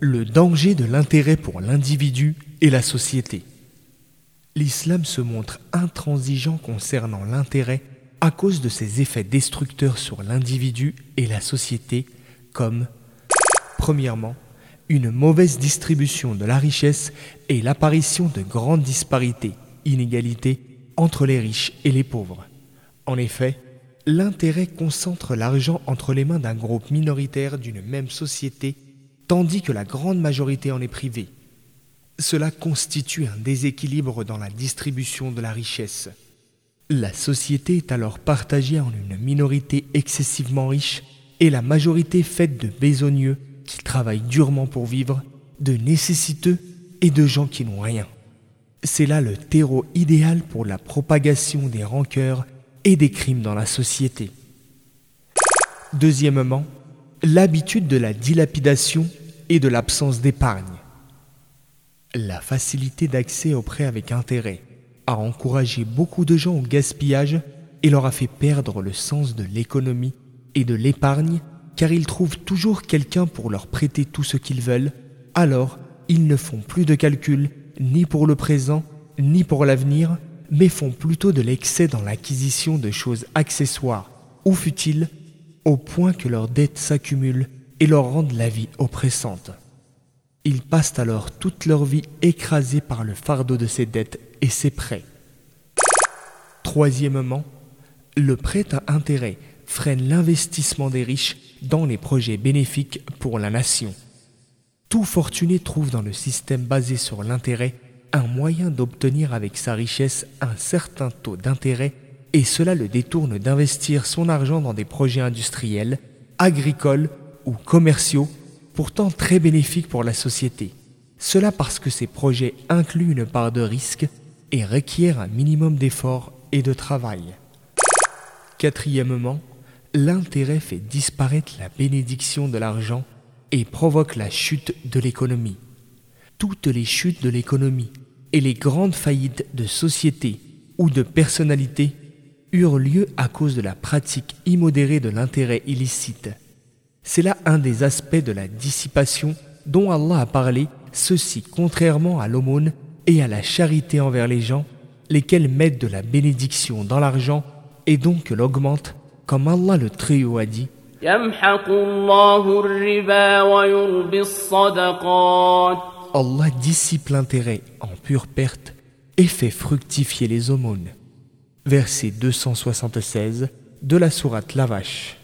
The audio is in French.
le danger de l'intérêt pour l'individu et la société. L'islam se montre intransigeant concernant l'intérêt à cause de ses effets destructeurs sur l'individu et la société, comme, premièrement, une mauvaise distribution de la richesse et l'apparition de grandes disparités, inégalités entre les riches et les pauvres. En effet, l'intérêt concentre l'argent entre les mains d'un groupe minoritaire d'une même société, tandis que la grande majorité en est privée. Cela constitue un déséquilibre dans la distribution de la richesse. La société est alors partagée en une minorité excessivement riche et la majorité faite de besogneux qui travaillent durement pour vivre, de nécessiteux et de gens qui n'ont rien. C'est là le terreau idéal pour la propagation des rancœurs et des crimes dans la société. Deuxièmement, l'habitude de la dilapidation et de l'absence d'épargne. La facilité d'accès aux prêts avec intérêt a encouragé beaucoup de gens au gaspillage et leur a fait perdre le sens de l'économie et de l'épargne car ils trouvent toujours quelqu'un pour leur prêter tout ce qu'ils veulent, alors ils ne font plus de calculs ni pour le présent ni pour l'avenir, mais font plutôt de l'excès dans l'acquisition de choses accessoires ou futiles, au point que leurs dettes s'accumulent et leur rendent la vie oppressante. Ils passent alors toute leur vie écrasés par le fardeau de ces dettes et ses prêts. Troisièmement, le prêt à intérêt freine l'investissement des riches dans les projets bénéfiques pour la nation. Tout fortuné trouve dans le système basé sur l'intérêt un moyen d'obtenir avec sa richesse un certain taux d'intérêt et cela le détourne d'investir son argent dans des projets industriels, agricoles ou commerciaux, pourtant très bénéfiques pour la société. Cela parce que ces projets incluent une part de risque et requièrent un minimum d'efforts et de travail. Quatrièmement, l'intérêt fait disparaître la bénédiction de l'argent et provoque la chute de l'économie. Toutes les chutes de l'économie et les grandes faillites de sociétés ou de personnalités eurent lieu à cause de la pratique immodérée de l'intérêt illicite. C'est là un des aspects de la dissipation dont Allah a parlé, ceci contrairement à l'aumône et à la charité envers les gens, lesquels mettent de la bénédiction dans l'argent et donc l'augmentent comme Allah le Très-Haut a dit Allah dissipe l'intérêt en pure perte et fait fructifier les aumônes. Verset 276 de la sourate La Vache.